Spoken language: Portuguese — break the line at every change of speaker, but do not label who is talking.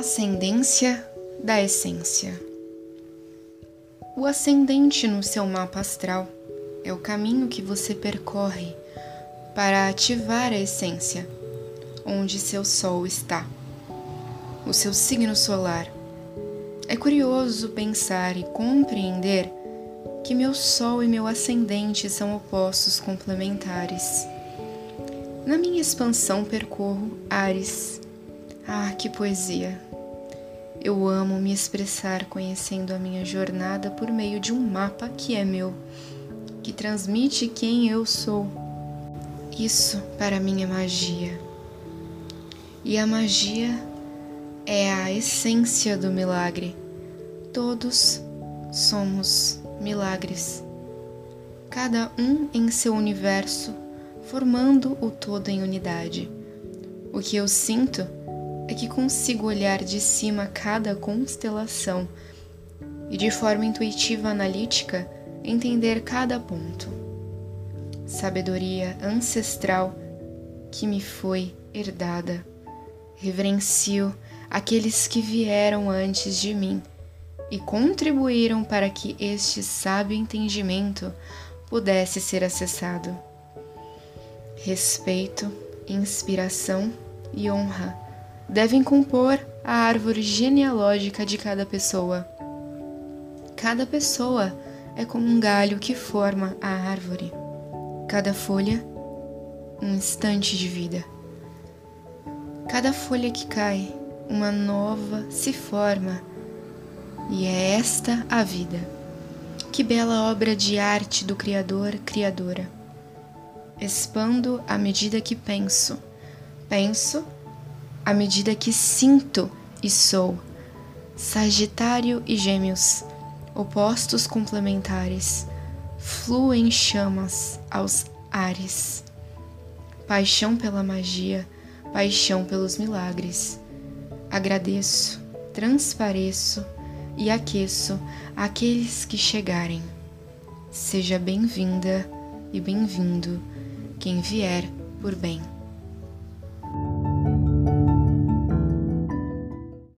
Ascendência da essência. O ascendente no seu mapa astral é o caminho que você percorre para ativar a essência, onde seu sol está, o seu signo solar. É curioso pensar e compreender que meu sol e meu ascendente são opostos complementares. Na minha expansão percorro Ares. Ah, que poesia! Eu amo me expressar conhecendo a minha jornada por meio de um mapa que é meu, que transmite quem eu sou. Isso para mim é magia. E a magia é a essência do milagre. Todos somos milagres. Cada um em seu universo, formando o todo em unidade. O que eu sinto é que consigo olhar de cima cada constelação e, de forma intuitiva analítica, entender cada ponto. Sabedoria ancestral que me foi herdada. Reverencio aqueles que vieram antes de mim e contribuíram para que este sábio entendimento pudesse ser acessado. Respeito, inspiração e honra devem compor a árvore genealógica de cada pessoa. Cada pessoa é como um galho que forma a árvore. Cada folha, um instante de vida. Cada folha que cai, uma nova se forma. E é esta a vida. Que bela obra de arte do Criador, Criadora. Expando à medida que penso. Penso à medida que sinto e sou. Sagitário e Gêmeos, opostos complementares, fluem chamas aos ares. Paixão pela magia, paixão pelos milagres. Agradeço, transpareço e aqueço aqueles que chegarem. Seja bem-vinda e bem-vindo quem vier por bem.